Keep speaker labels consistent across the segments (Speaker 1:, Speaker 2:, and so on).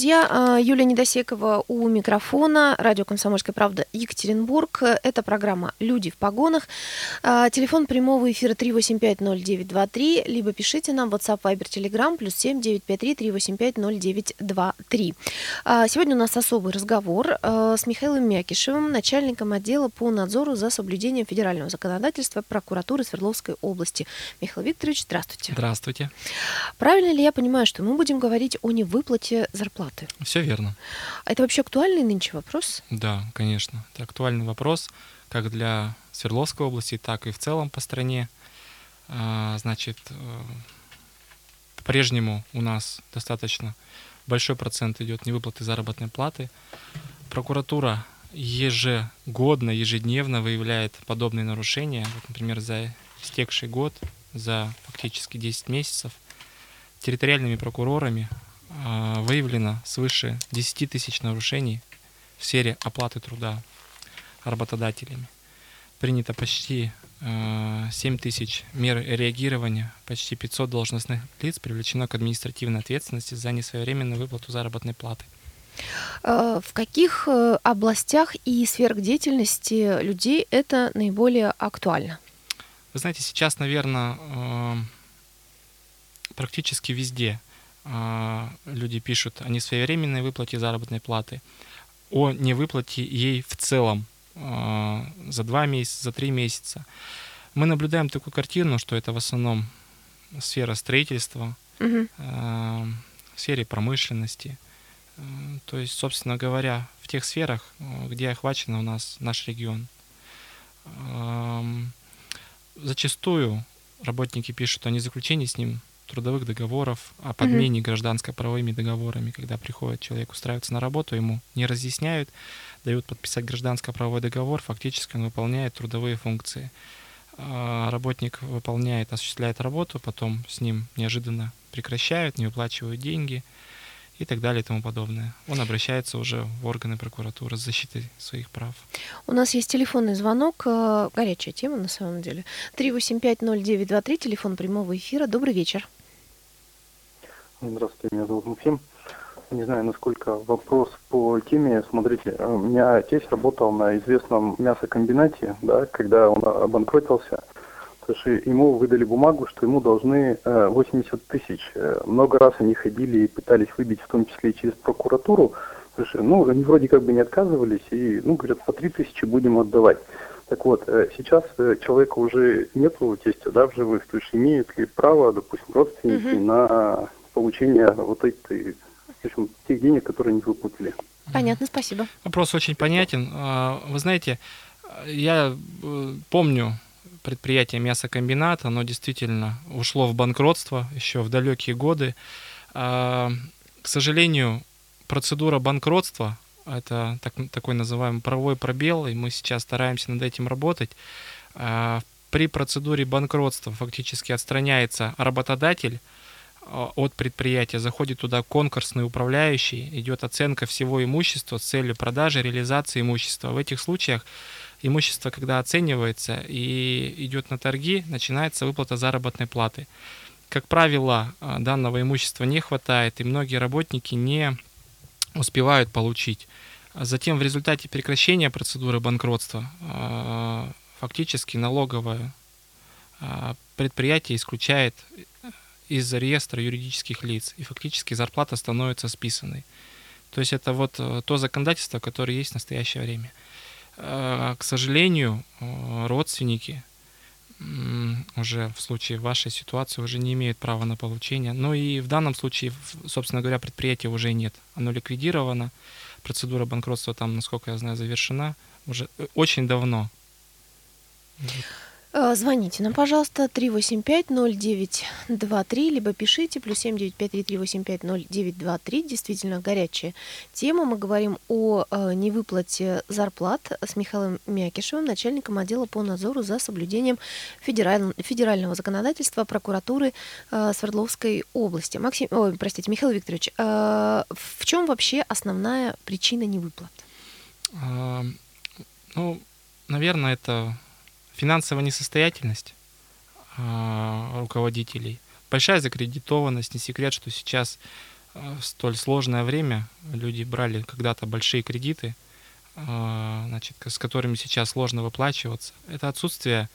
Speaker 1: Друзья, а, Юлия Недосекова у микрофона, радио «Комсомольская правда» Екатеринбург. Это программа «Люди в погонах». А, телефон прямого эфира 3850923, либо пишите нам в WhatsApp, Viber, Telegram, плюс 7953 385 0923. Сегодня у нас особый разговор а, с Михаилом Мякишевым, начальником отдела по надзору за соблюдением федерального законодательства прокуратуры Свердловской области. Михаил Викторович, здравствуйте.
Speaker 2: Здравствуйте.
Speaker 1: Правильно ли я понимаю, что мы будем говорить о невыплате зарплаты? Зарплаты.
Speaker 2: Все верно.
Speaker 1: А это вообще актуальный нынче вопрос?
Speaker 2: Да, конечно. Это актуальный вопрос как для Свердловской области, так и в целом по стране. А, значит, э, по-прежнему у нас достаточно большой процент идет невыплаты заработной платы. Прокуратура ежегодно, ежедневно выявляет подобные нарушения. Вот, например, за истекший год, за фактически 10 месяцев территориальными прокурорами выявлено свыше 10 тысяч нарушений в сфере оплаты труда работодателями. Принято почти 7 а, тысяч мер реагирования, почти 500 должностных лиц привлечено к административной ответственности за несвоевременную выплату заработной платы.
Speaker 1: А, в каких э, областях и сферах деятельности людей это наиболее актуально?
Speaker 2: Вы знаете, сейчас, наверное, практически везде – а, люди пишут о несвоевременной выплате заработной платы, о невыплате ей в целом а, за два месяца, за три месяца. Мы наблюдаем такую картину, что это в основном сфера строительства, угу. в сфере промышленности. То есть, собственно говоря, в тех сферах, где охвачен у нас наш регион. Зачастую работники пишут о незаключении с ним трудовых договоров, о подмене mm-hmm. гражданско-правовыми договорами, когда приходит человек устраиваться на работу, ему не разъясняют, дают подписать гражданско-правовой договор, фактически он выполняет трудовые функции. А работник выполняет, осуществляет работу, потом с ним неожиданно прекращают, не выплачивают деньги и так далее и тому подобное. Он обращается уже в органы прокуратуры с защитой своих прав.
Speaker 1: У нас есть телефонный звонок, э, горячая тема на самом деле. 3850923, телефон прямого эфира. Добрый вечер.
Speaker 3: Здравствуйте, меня зовут Максим. Не знаю, насколько вопрос по теме. Смотрите, у меня отец работал на известном мясокомбинате, да, когда он обанкротился. То есть ему выдали бумагу, что ему должны 80 э, тысяч. Э, много раз они ходили и пытались выбить, в том числе и через прокуратуру. Слушай, ну, они вроде как бы не отказывались, и, ну, говорят, по 3 тысячи будем отдавать. Так вот, э, сейчас человека уже нету тестя, да, в живых, то есть имеют ли право, допустим, родственники угу. на получения вот этой, в общем, тех денег, которые они выплатили.
Speaker 1: Понятно, спасибо.
Speaker 2: Вопрос очень понятен. А, вы знаете, я э, помню предприятие мясокомбината, оно действительно ушло в банкротство еще в далекие годы. А, к сожалению, процедура банкротства это так, такой называемый правовой пробел, и мы сейчас стараемся над этим работать. А, при процедуре банкротства фактически отстраняется работодатель, от предприятия, заходит туда конкурсный управляющий, идет оценка всего имущества с целью продажи, реализации имущества. В этих случаях имущество, когда оценивается и идет на торги, начинается выплата заработной платы. Как правило, а, данного имущества не хватает, и многие работники не успевают получить. Затем в результате прекращения процедуры банкротства а, фактически налоговое предприятие исключает из реестра юридических лиц, и фактически зарплата становится списанной. То есть это вот э, то законодательство, которое есть в настоящее время. Э, к сожалению, э, родственники уже в случае вашей ситуации уже не имеют права на получение. Но и в данном случае, собственно говоря, предприятия уже нет. Оно ликвидировано, процедура банкротства там, насколько я знаю, завершена уже очень давно.
Speaker 1: Э, звоните нам, пожалуйста, 385-0923, либо пишите, плюс 7953-385-0923. Действительно горячая тема. Мы говорим о э, невыплате зарплат с Михаилом Мякишевым, начальником отдела по надзору за соблюдением федераль... федерального законодательства прокуратуры э, Свердловской области. Максим, ой, простите, Михаил Викторович, в чем вообще основная причина невыплат?
Speaker 2: Ну, наверное, это финансовая несостоятельность а, руководителей, большая закредитованность. Не секрет, что сейчас а, в столь сложное время люди брали когда-то большие кредиты, значит, с которыми сейчас сложно выплачиваться. Это отсутствие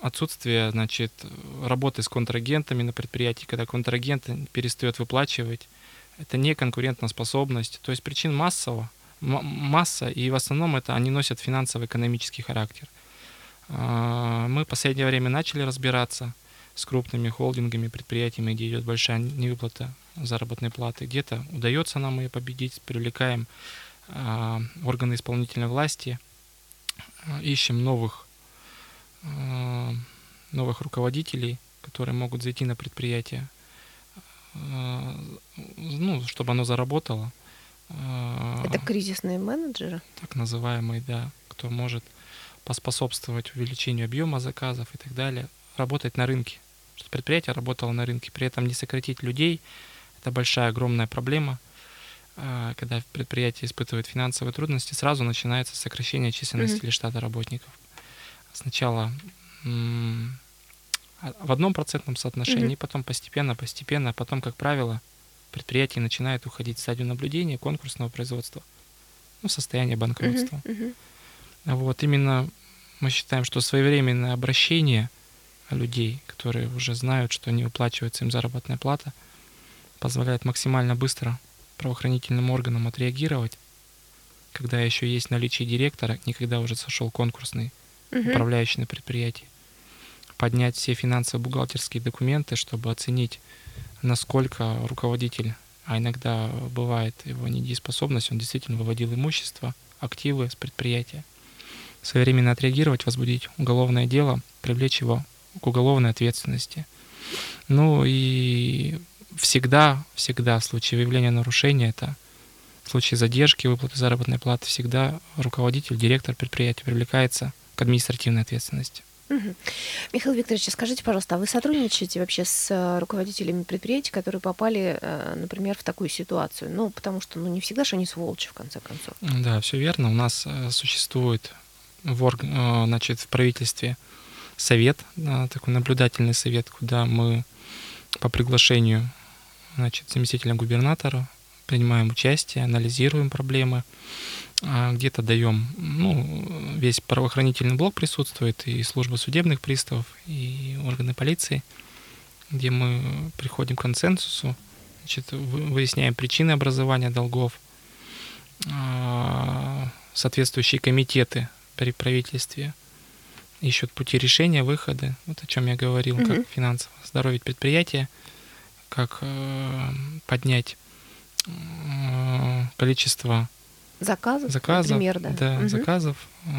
Speaker 2: отсутствие значит, работы с контрагентами на предприятии, когда контрагент перестает выплачивать, это не конкурентоспособность. То есть причин массово, масса, и в основном это они носят финансово-экономический характер. А, мы в последнее время начали разбираться с крупными холдингами, предприятиями, где идет большая невыплата заработной платы. Где-то удается нам ее победить, привлекаем а, органы исполнительной власти, а, ищем новых Э, новых руководителей, которые могут зайти на предприятие, ну, чтобы оно заработало.
Speaker 1: Это кризисные менеджеры?
Speaker 2: Так называемые, да, кто может поспособствовать увеличению объема заказов и так далее, работать на рынке, чтобы предприятие работало на рынке, при этом не сократить людей, это большая, огромная проблема. Когда предприятие испытывает финансовые трудности, сразу начинается сокращение численности mm-hmm. или штата работников сначала в одном процентном соотношении, mm-hmm. потом постепенно, постепенно, а потом, как правило, предприятие начинает уходить в стадию наблюдения, конкурсного производства, ну, состояние банкротства. Mm-hmm. Mm-hmm. Вот именно мы считаем, что своевременное обращение людей, которые уже знают, что не выплачивается им заработная плата, позволяет максимально быстро правоохранительным органам отреагировать, когда еще есть наличие директора, никогда уже сошел конкурсный угу. управляющий на предприятии, поднять все финансово-бухгалтерские документы, чтобы оценить, насколько руководитель, а иногда бывает его недееспособность, он действительно выводил имущество, активы с предприятия. Своевременно отреагировать, возбудить уголовное дело, привлечь его к уголовной ответственности. Ну и всегда, всегда в случае выявления нарушения, это в случае задержки выплаты заработной платы, всегда руководитель, директор предприятия привлекается к административной ответственности.
Speaker 1: Михаил Викторович, скажите, пожалуйста, а вы сотрудничаете вообще с э, руководителями предприятий, которые попали, э, например, в такую ситуацию? Ну, потому что ну, не всегда же они сволочи, в конце концов.
Speaker 2: Да, все верно. У нас э, существует в, орг... значит, в правительстве совет, такой наблюдательный совет, куда мы по приглашению значит, заместителя губернатора принимаем участие, анализируем проблемы, а, где-то даем, ну, весь правоохранительный блок присутствует, и служба судебных приставов, и органы полиции, где мы приходим к консенсусу, значит, выясняем причины образования долгов, а, соответствующие комитеты при правительстве ищут пути решения, выхода, вот о чем я говорил, угу. как финансово здоровить предприятие, как э, поднять э, количество
Speaker 1: Заказов,
Speaker 2: заказов например, да. да угу. заказов, э,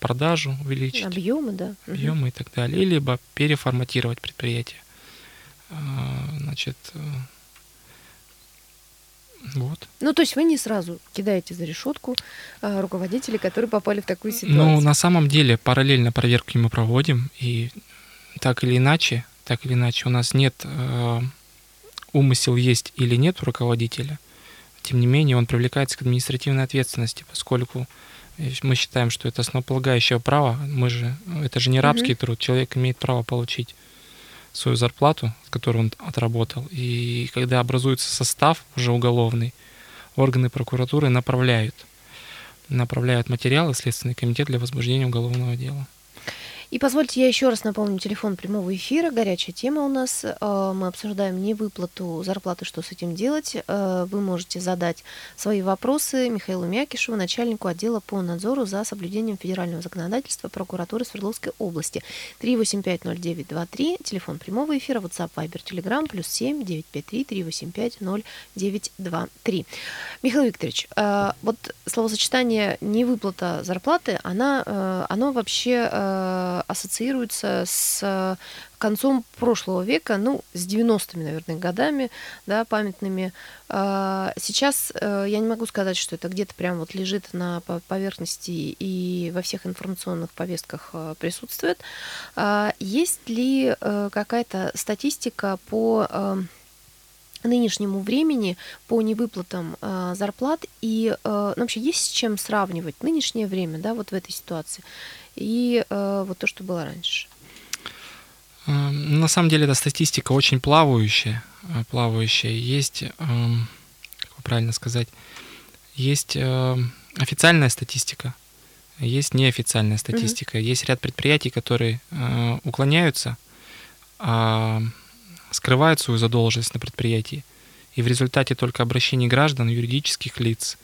Speaker 2: продажу увеличить.
Speaker 1: Объемы, да.
Speaker 2: Объемы угу. и так далее. И либо переформатировать предприятие. Э, значит, э, вот.
Speaker 1: Ну, то есть вы не сразу кидаете за решетку а, руководителей, которые попали в такую ситуацию.
Speaker 2: Ну, на самом деле, параллельно проверки мы проводим, и так или иначе, так или иначе, у нас нет э, умысел есть или нет у руководителя тем не менее он привлекается к административной ответственности, поскольку э, мы считаем, что это основополагающее право. Мы же, это же не рабский mm-hmm. труд. Человек имеет право получить свою зарплату, которую он отработал. И когда образуется состав уже уголовный, органы прокуратуры направляют, направляют материалы в Следственный комитет для возбуждения уголовного дела.
Speaker 1: И позвольте я еще раз напомню телефон прямого эфира. Горячая тема у нас. Э, мы обсуждаем невыплату зарплаты, что с этим делать. Э, вы можете задать свои вопросы Михаилу Мякишеву, начальнику отдела по надзору за соблюдением федерального законодательства прокуратуры Свердловской области. 3850923, телефон прямого эфира, WhatsApp, Viber, Telegram, плюс 7 953 385 0923. Михаил Викторович, э, вот словосочетание невыплата зарплаты, она, оно вообще ассоциируется с э, концом прошлого века, ну, с 90-ми, наверное, годами, да, памятными. А, сейчас э, я не могу сказать, что это где-то прям вот лежит на поверхности и во всех информационных повестках э, присутствует. А, есть ли какая-то статистика по нынешнему времени по невыплатам зарплат и ну, вообще есть с чем сравнивать нынешнее время, да, вот в этой ситуации и э, вот то, что было раньше.
Speaker 2: Эм, на самом деле эта статистика очень плавающая, э, плавающая. Есть, эм, как правильно сказать, есть эм, официальная статистика, есть неофициальная статистика. Mm-hmm. Есть ряд предприятий, которые э, уклоняются, э, скрывают свою задолженность на предприятии. И в результате только обращений граждан, юридических лиц,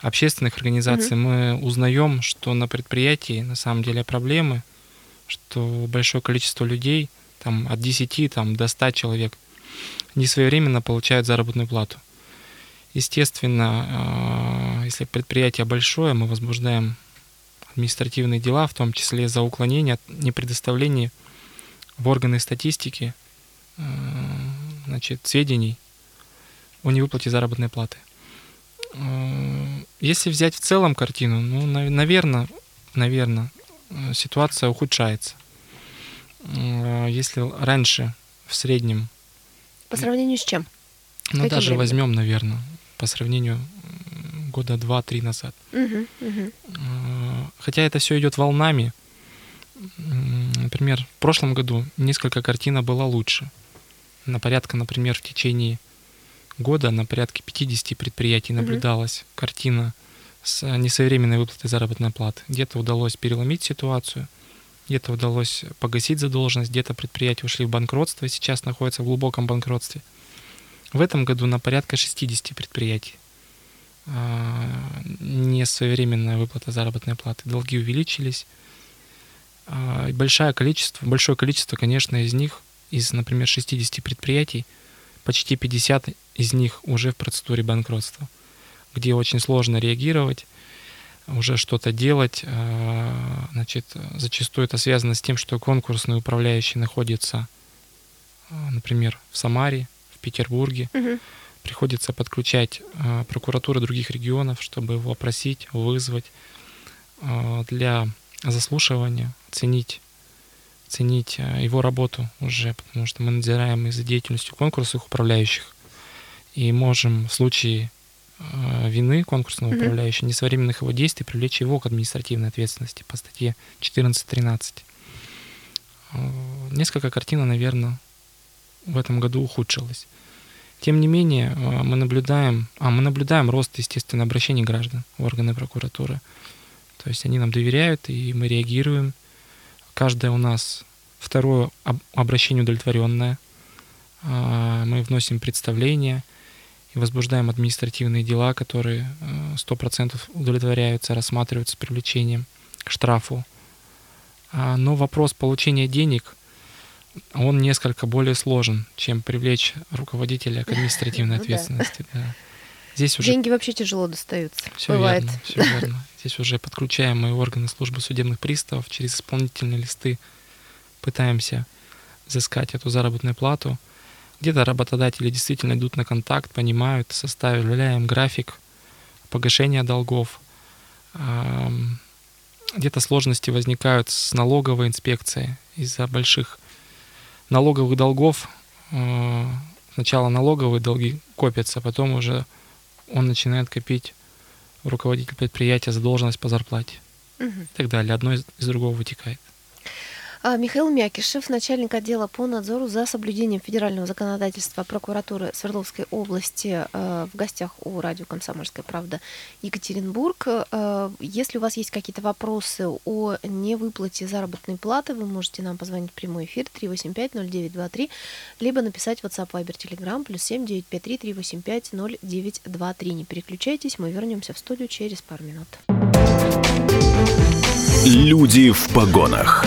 Speaker 2: общественных организаций mm-hmm. мы узнаем, что на предприятии на самом деле проблемы, что большое количество людей, там от 10 там, до 100 человек, не своевременно получают заработную плату. Естественно, э, если предприятие большое, мы возбуждаем административные дела, в том числе за уклонение от непредоставления в органы статистики э, значит, сведений о невыплате заработной платы. Э, если взять в целом картину, ну, наверное, наверное, ситуация ухудшается. Если раньше в среднем...
Speaker 1: По сравнению с чем?
Speaker 2: Ну, даже временем? возьмем, наверное, по сравнению года два-три назад.
Speaker 1: Угу, угу.
Speaker 2: Хотя это все идет волнами. Например, в прошлом году несколько картина была лучше. На порядка, например, в течение года на порядке 50 предприятий наблюдалась угу. картина с несовременной выплатой заработной платы. Где-то удалось переломить ситуацию, где-то удалось погасить задолженность, где-то предприятия ушли в банкротство и сейчас находятся в глубоком банкротстве. В этом году на порядка 60 предприятий а, несвоевременная выплата заработной платы. Долги увеличились. А, большое количество, большое количество, конечно, из них, из, например, 60 предприятий, почти 50 из них уже в процедуре банкротства, где очень сложно реагировать, уже что-то делать. А, значит, зачастую это связано с тем, что конкурсный управляющий находится, например, в Самаре, в Петербурге.
Speaker 1: Угу
Speaker 2: приходится подключать э, прокуратуры других регионов, чтобы его опросить, вызвать для заслушивания, ценить, ценить э, его работу уже, потому что мы надзираем и за деятельностью конкурсных управляющих и можем в случае э, вины конкурсного mm-hmm. управляющего, несвоевременных его действий, привлечь его к административной ответственности по статье 14.13. Э, несколько картин, наверное, в этом году ухудшилось. Тем не менее, мы наблюдаем, а мы наблюдаем рост, естественно, обращений граждан в органы прокуратуры. То есть они нам доверяют, и мы реагируем. Каждое у нас второе обращение удовлетворенное. А, мы вносим представление и возбуждаем административные дела, которые 100% э, удовлетворяются, рассматриваются с привлечением к штрафу. А, но вопрос получения денег он несколько более сложен, чем привлечь руководителя к административной ну ответственности. Да.
Speaker 1: Здесь уже... Деньги вообще тяжело достаются.
Speaker 2: Все Бывает. верно, все верно. Здесь уже подключаем мы органы службы судебных приставов через исполнительные листы пытаемся взыскать эту заработную плату. Где-то работодатели действительно идут на контакт, понимают, составляем график погашения долгов. Где-то сложности возникают с налоговой инспекцией из-за больших налоговых долгов, э, сначала налоговые долги копятся, потом уже он начинает копить руководитель предприятия задолженность по зарплате угу. и так далее. Одно из, из другого вытекает.
Speaker 1: А, Михаил Мякишев, начальник отдела по надзору за соблюдением федерального законодательства прокуратуры Свердловской области э, в гостях у радио «Комсомольская правда» Екатеринбург. Э, если у вас есть какие-то вопросы о невыплате заработной платы, вы можете нам позвонить в прямой эфир 385-0923, либо написать в WhatsApp, Viber, Telegram, плюс 7 953 385 0923. Не переключайтесь, мы вернемся в студию через пару минут.
Speaker 4: Люди в погонах.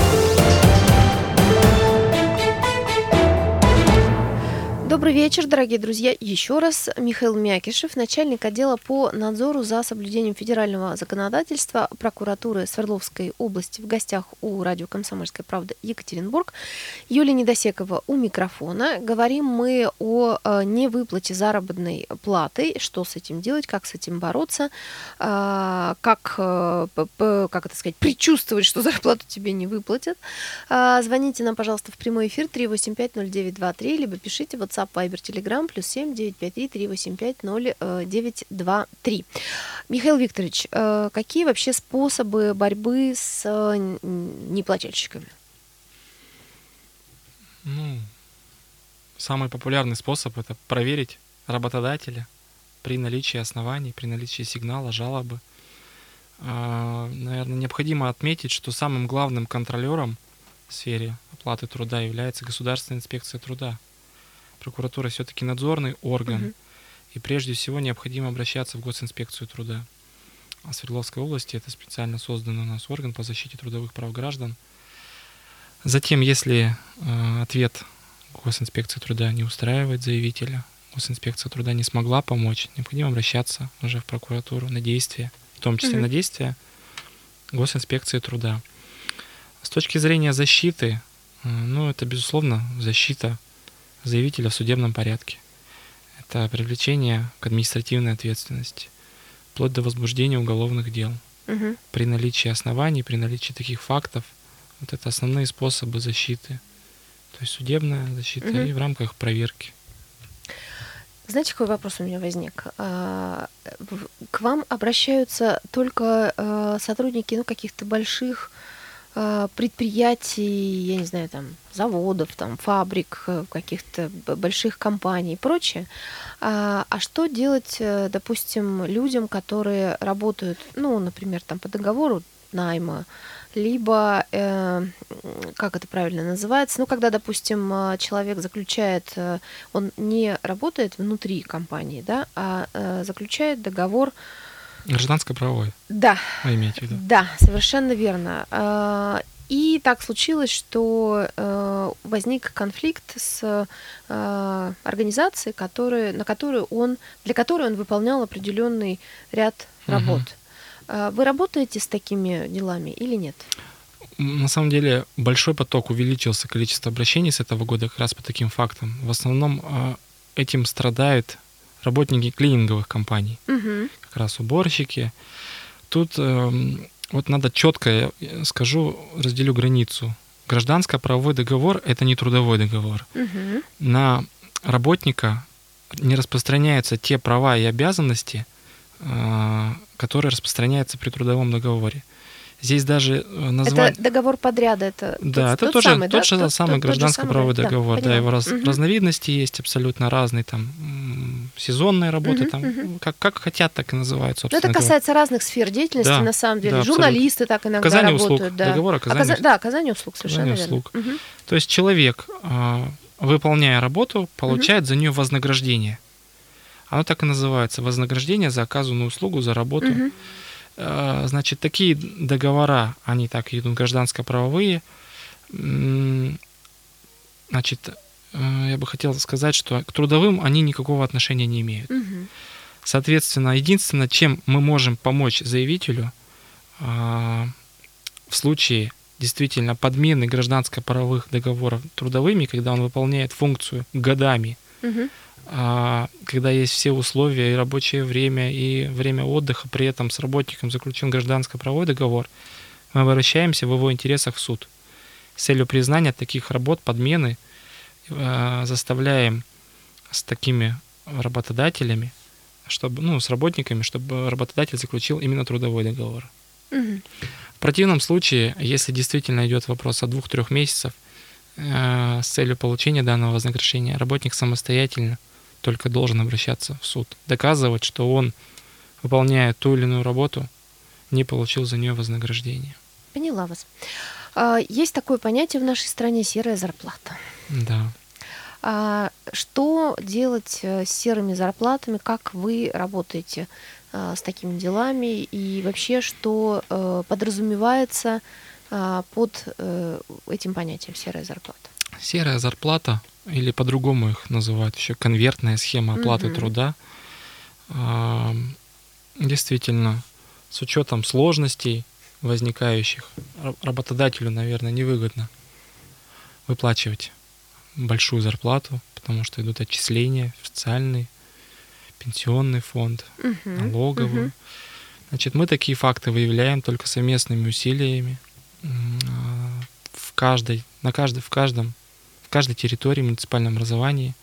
Speaker 1: Добрый вечер, дорогие друзья. Еще раз Михаил Мякишев, начальник отдела по надзору за соблюдением федерального законодательства прокуратуры Свердловской области в гостях у радио «Комсомольская правда» Екатеринбург. Юлия Недосекова у микрофона. Говорим мы о э, невыплате заработной платы, что с этим делать, как с этим бороться, э, как, э, как это сказать, предчувствовать, что зарплату тебе не выплатят. Звоните нам, пожалуйста, в прямой эфир 3850923, либо пишите в WhatsApp, Viber, Telegram, плюс 7 953 385 0923. Михаил Викторович, э, какие вообще способы борьбы с э, неплательщиками?
Speaker 2: Ну, самый популярный способ это проверить работодателя при наличии оснований, при наличии сигнала, жалобы. А, Наверное, необходимо отметить, что самым главным контролером в сфере оплаты труда является Государственная инспекция труда прокуратура все-таки надзорный орган, угу. и прежде всего необходимо обращаться в госинспекцию труда. А в Свердловской области это специально созданный у нас орган по защите трудовых прав граждан. Затем, если э, ответ госинспекции труда не устраивает заявителя, госинспекция труда не смогла помочь, необходимо обращаться уже в прокуратуру на действия, в том числе угу. на действия госинспекции труда. С точки зрения защиты, э, ну, это, безусловно, защита заявителя в судебном порядке. Это привлечение к административной ответственности, вплоть до возбуждения уголовных дел. Угу. При наличии оснований, при наличии таких фактов, вот это основные способы защиты. То есть судебная защита угу. и в рамках проверки.
Speaker 1: Знаете, какой вопрос у меня возник? А, к вам обращаются только а, сотрудники ну, каких-то больших предприятий, я не знаю, там, заводов, там, фабрик, э, каких-то больших компаний и прочее. А, а что делать, э, допустим, людям, которые работают, ну, например, там, по договору найма, либо, э, как это правильно называется, ну, когда, допустим, э, человек заключает, он не работает внутри компании, да, а э, заключает договор
Speaker 2: Гражданско-правовой.
Speaker 1: Да.
Speaker 2: Вы имеете в виду?
Speaker 1: Да, совершенно верно. А, и так случилось, что э, возник конфликт с э, организацией, который, на которую он, для которой он выполнял определенный ряд работ. Угу. Вы работаете с такими делами или нет?
Speaker 2: На самом деле большой поток увеличился количество обращений с этого года как раз по таким фактам. В основном этим страдают работники клининговых компаний, угу. Как раз уборщики. Тут э, вот надо четко, я скажу, разделю границу. Гражданско-правовой договор – это не трудовой договор. Угу. На работника не распространяются те права и обязанности, э, которые распространяются при трудовом договоре. Здесь даже э, название...
Speaker 1: Это договор подряда, это
Speaker 2: Да, тот, это тот тоже самый, тот да? же тот, самый гражданско-правовой договор. Да, да его раз, угу. разновидности есть абсолютно разные, там сезонные работы, угу, там угу. Как, как хотят, так и называют,
Speaker 1: собственно Но это касается говоря. разных сфер деятельности, да, на самом деле. Да, Журналисты так иногда
Speaker 2: оказание
Speaker 1: работают.
Speaker 2: Услуг, да. Договор оказания, Оказа...
Speaker 1: Да, оказание услуг, совершенно
Speaker 2: оказание услуг. Угу. То есть человек, а, выполняя работу, получает угу. за нее вознаграждение. Оно так и называется, вознаграждение за оказанную услугу, за работу. Угу. Значит, такие договора, они так идут гражданско-правовые. Значит, я бы хотел сказать, что к трудовым они никакого отношения не имеют. Угу. Соответственно, единственное, чем мы можем помочь заявителю э, в случае действительно подмены гражданско-правовых договоров трудовыми, когда он выполняет функцию годами, угу. А, когда есть все условия и рабочее время, и время отдыха, при этом с работником заключен гражданско-правовой договор, мы обращаемся в его интересах в суд. С целью признания таких работ, подмены, а, заставляем с такими работодателями, чтобы, ну, с работниками, чтобы работодатель заключил именно трудовой договор. Угу. В противном случае, если действительно идет вопрос о двух-трех месяцев, э, с целью получения данного вознаграждения, работник самостоятельно – только должен обращаться в суд, доказывать, что он, выполняя ту или иную работу, не получил за нее вознаграждение.
Speaker 1: Поняла вас. А, есть такое понятие в нашей стране серая зарплата.
Speaker 2: Да.
Speaker 1: А что делать э, с серыми зарплатами? Как вы работаете а, с такими делами? И вообще, что э, подразумевается под э, этим понятием серая зарплата?
Speaker 2: Серая зарплата или по-другому их называют еще конвертная схема оплаты
Speaker 1: Мгм.
Speaker 2: труда. А, Действительно, с учетом сложностей возникающих, ра- работодателю, наверное, невыгодно выплачивать большую зарплату, потому что идут отчисления в социальный, пенсионный фонд,
Speaker 1: Мгм.
Speaker 2: налоговую.
Speaker 1: Мгм.
Speaker 2: Значит, мы такие факты выявляем только совместными усилиями а, в каждой, на каждой, в каждом, в каждой территории муниципальном образовании.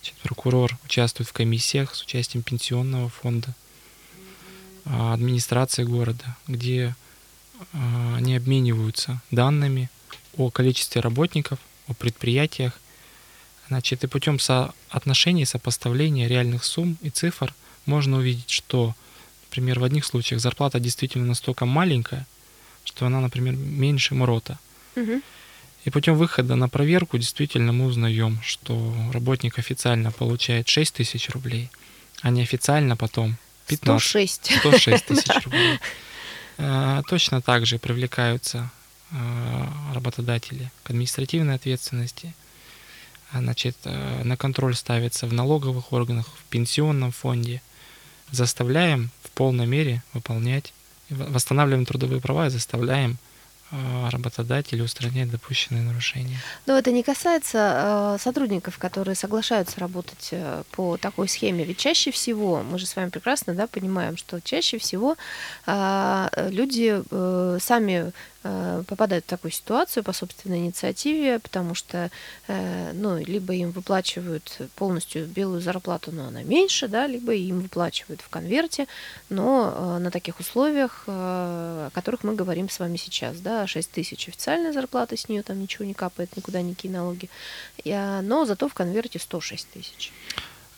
Speaker 2: Значит, прокурор участвует в комиссиях с участием пенсионного фонда, а, администрации города, где а, они обмениваются данными о количестве работников, о предприятиях. Значит, и путем соотношений, сопоставления реальных сумм и цифр можно увидеть, что, например, в одних случаях зарплата действительно настолько маленькая, что она, например, меньше МРОТа.
Speaker 1: Мгм.
Speaker 2: И путем выхода на проверку действительно мы узнаем, что работник официально получает 6 тысяч рублей, а неофициально потом 15.
Speaker 1: 106.
Speaker 2: 106 тысяч рублей. А, Точно так же привлекаются а, работодатели к административной ответственности. А, Значит, а, на контроль ставится в налоговых органах, в пенсионном фонде. Заставляем в полной мере выполнять, восстанавливаем трудовые права и заставляем а, работодателей устранять допущенные нарушения.
Speaker 1: Но это не касается э, сотрудников, которые соглашаются работать э, по такой схеме. Ведь чаще всего, мы же с вами прекрасно да, понимаем, что чаще всего э, люди э, сами э, попадают в такую ситуацию по собственной инициативе, потому что э, ну, либо им выплачивают полностью белую зарплату, но она меньше, да, либо им выплачивают в конверте, но э, на таких условиях, э, о которых мы говорим с вами сейчас, да, 6 тысяч официальная зарплата, с нее там ничего не капает, никуда никакие налоги, но зато в конверте 106 тысяч.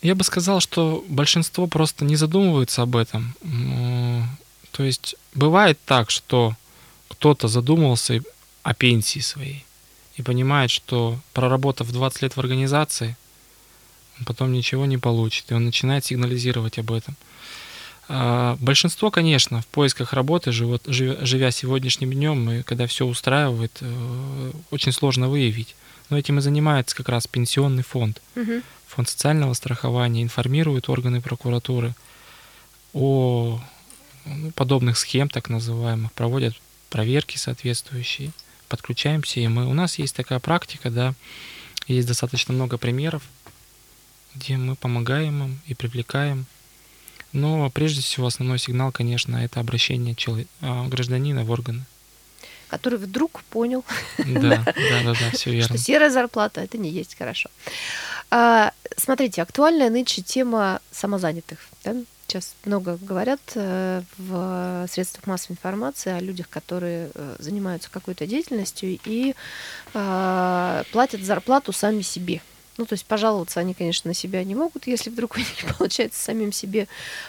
Speaker 2: Я бы сказал, что большинство просто не задумывается об этом. То есть бывает так, что кто-то задумался о пенсии своей и понимает, что проработав 20 лет в организации, он потом ничего не получит, и он начинает сигнализировать об этом. А, Большинство, конечно, в поисках работы, живот- живя сегодняшним днем, и когда все устраивает, э, очень сложно выявить. Но этим и занимается как раз пенсионный фонд.
Speaker 1: Мгм.
Speaker 2: Фонд социального страхования информирует органы прокуратуры о ну, подобных схем, так называемых, проводят проверки соответствующие, подключаемся, и мы, у нас есть такая практика, да, есть достаточно много примеров, где мы помогаем им и привлекаем. Но прежде всего основной сигнал, конечно, это обращение чело- а, гражданина в органы.
Speaker 1: Который вдруг понял,
Speaker 2: Да, да, да, да, все верно.
Speaker 1: что серая зарплата это не есть хорошо. А, смотрите, актуальная нынче тема самозанятых. да? Сейчас много говорят э, в средствах массовой информации о людях, которые э, занимаются какой-то деятельностью и а, платят зарплату сами себе. Ну, то есть пожаловаться они, конечно, на себя не могут, если вдруг у них не получается самим себе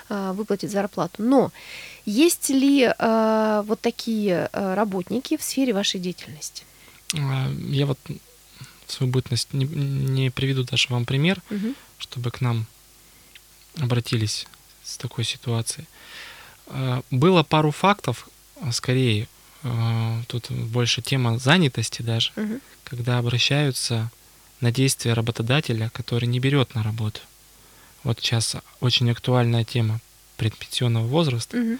Speaker 1: а, выплатить зарплату. Но есть ли а, вот такие а, работники в сфере вашей деятельности?
Speaker 2: Я вот в свою бытность не, не приведу даже вам пример,
Speaker 1: Мгм.
Speaker 2: чтобы к нам обратились с такой ситуацией. А, Было пару фактов, а, скорее, а, тут больше тема занятости даже,
Speaker 1: Мгм.
Speaker 2: когда обращаются на действия работодателя, который не берет на работу. Вот сейчас очень актуальная тема предпенсионного возраста,
Speaker 1: Мгм.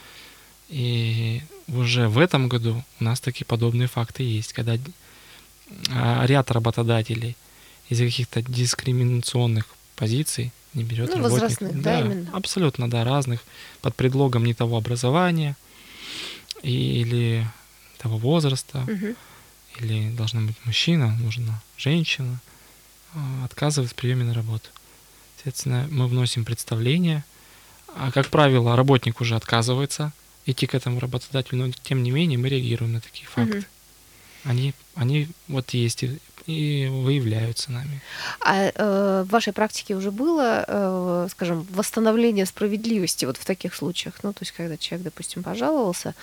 Speaker 2: и уже в этом году у нас такие подобные факты есть, когда ряд работодателей из-за каких-то дискриминационных позиций не берет
Speaker 1: Ну,
Speaker 2: работников.
Speaker 1: возрастных, да, именно.
Speaker 2: Абсолютно, да, разных, под предлогом не того образования или того возраста,
Speaker 1: Мгм.
Speaker 2: или должна быть мужчина, нужна женщина, а, отказывает в приеме на работу. Соответственно, мы вносим представление, а, как правило, работник уже отказывается идти к этому работодателю, но тем не менее мы реагируем на такие факты.
Speaker 1: Мгм.
Speaker 2: Они, они вот есть и, и выявляются нами.
Speaker 1: А э, в вашей практике уже было, э, скажем, восстановление справедливости вот в таких случаях? Ну, то есть, когда человек, допустим, пожаловался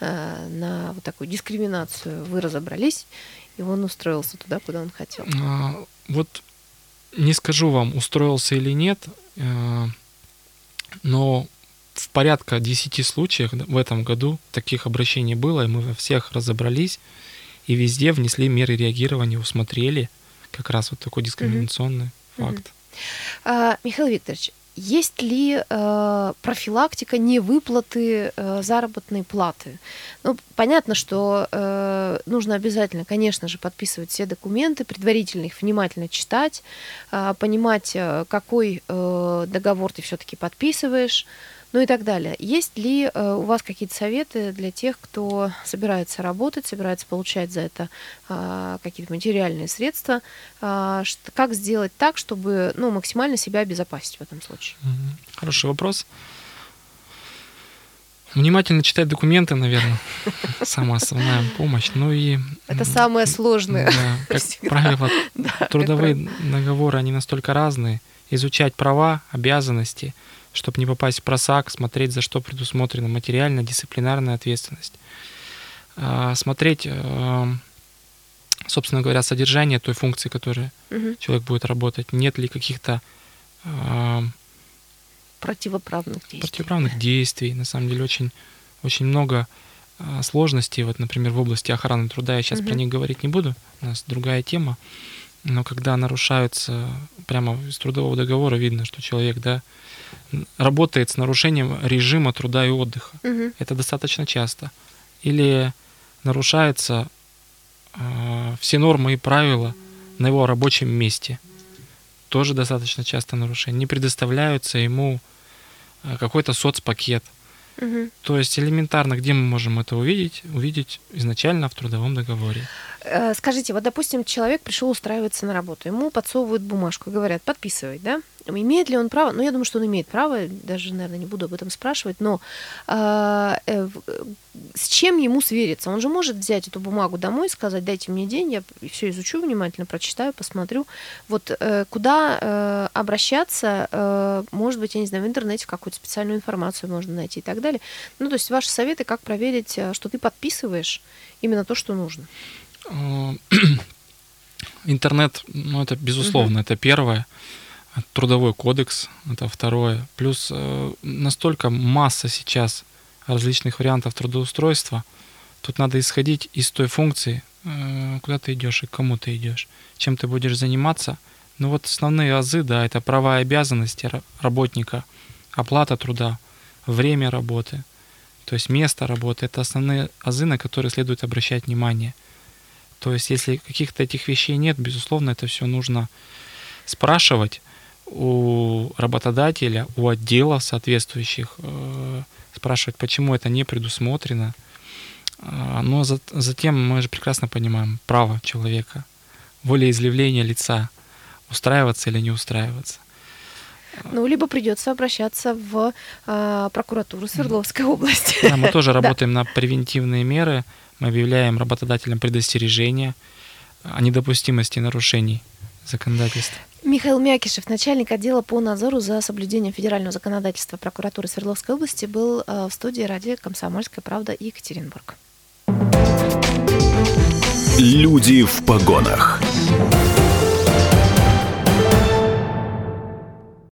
Speaker 1: э, на вот такую дискриминацию, вы разобрались, и он устроился туда, куда он хотел.
Speaker 2: А, Вот не скажу вам, устроился или нет, э, но в порядка 10 случаях в этом году таких обращений было, и мы во всех разобрались, и везде внесли меры реагирования, усмотрели, как раз вот такой дискриминационный
Speaker 1: Мгм.
Speaker 2: факт.
Speaker 1: А, Михаил Викторович, есть ли э, профилактика невыплаты э, заработной платы? Ну, понятно, что э, нужно обязательно, конечно же, подписывать все документы, предварительно их внимательно читать, э, понимать, какой э, договор ты все-таки подписываешь, ну и так далее. Есть ли э, у вас какие-то советы для тех, кто собирается работать, собирается получать за это а, какие-то материальные средства, а, как сделать так, чтобы ну, максимально себя обезопасить в этом случае?
Speaker 2: Хороший вопрос. Внимательно читать документы, наверное, самая основная помощь. Ну и
Speaker 1: Это самое сложное.
Speaker 2: да, как
Speaker 1: Всегда.
Speaker 2: правило,
Speaker 1: Да, как
Speaker 2: трудовые
Speaker 1: правило.
Speaker 2: договоры, они настолько разные. Изучать права, обязанности, чтобы не попасть в просак, смотреть, за что предусмотрена материальная, дисциплинарная ответственность. А, Смотреть, э, собственно говоря, содержание той функции, которой
Speaker 1: Мгм.
Speaker 2: человек будет работать. Нет ли каких-то э,
Speaker 1: Противоправных действий.
Speaker 2: противоправных действий. На самом деле очень, очень много а, сложностей. Вот, например, в области охраны труда я сейчас про
Speaker 1: Мгм.
Speaker 2: них говорить не буду. У нас другая тема. Но когда нарушаются прямо из трудового договора, видно, что человек да, работает с нарушением режима труда и отдыха.
Speaker 1: Мгм.
Speaker 2: Это достаточно часто. Или нарушаются а, все нормы и правила на его рабочем месте. Тоже достаточно часто нарушение. Не предоставляются ему а, какой-то соцпакет.
Speaker 1: Мгм.
Speaker 2: То есть элементарно, где мы можем это увидеть? Увидеть изначально в трудовом договоре.
Speaker 1: Э, Скажите, вот, допустим, человек пришел устраиваться на работу, ему подсовывают бумажку говорят, подписывай, да? Имеет ли он право? Ну, я думаю, что он имеет право, даже, наверное, не буду об этом спрашивать, но а, э, э, с чем ему свериться? Он же может взять эту бумагу домой и сказать, дайте мне день, я все изучу внимательно, прочитаю, посмотрю. Вот э, куда э, обращаться? Э, Может быть, я не знаю, в интернете какую-то специальную информацию можно найти и так далее. Ну, то есть ваши советы, как проверить, э, что ты подписываешь именно то, что нужно.
Speaker 2: Э, Интернет, ну это безусловно, это первое. Трудовой кодекс, это второе. Плюс э, настолько масса сейчас различных вариантов трудоустройства. Тут надо исходить из той функции, э, куда ты идешь и к кому ты идешь, чем ты будешь заниматься. Ну вот основные азы, да, это права и обязанности ра- работника, оплата труда, время работы, то есть место работы. Это основные азы, на которые следует обращать внимание. То есть, если каких-то этих вещей нет, безусловно, это все нужно спрашивать у работодателя, у отделов соответствующих, э, спрашивать, почему это не предусмотрено. А, Но за- затем мы же прекрасно понимаем право человека, волеизъявление лица, устраиваться или не устраиваться.
Speaker 1: Ну, либо придется обращаться в а, прокуратуру Свердловской области.
Speaker 2: Да, мы тоже работаем на превентивные меры. Мы объявляем работодателям предостережения о недопустимости нарушений законодательства.
Speaker 1: Михаил Мякишев, начальник отдела по надзору за соблюдением федерального законодательства прокуратуры Свердловской области, был а, в студии ради «Комсомольская правда» Екатеринбург.
Speaker 4: Люди в погонах.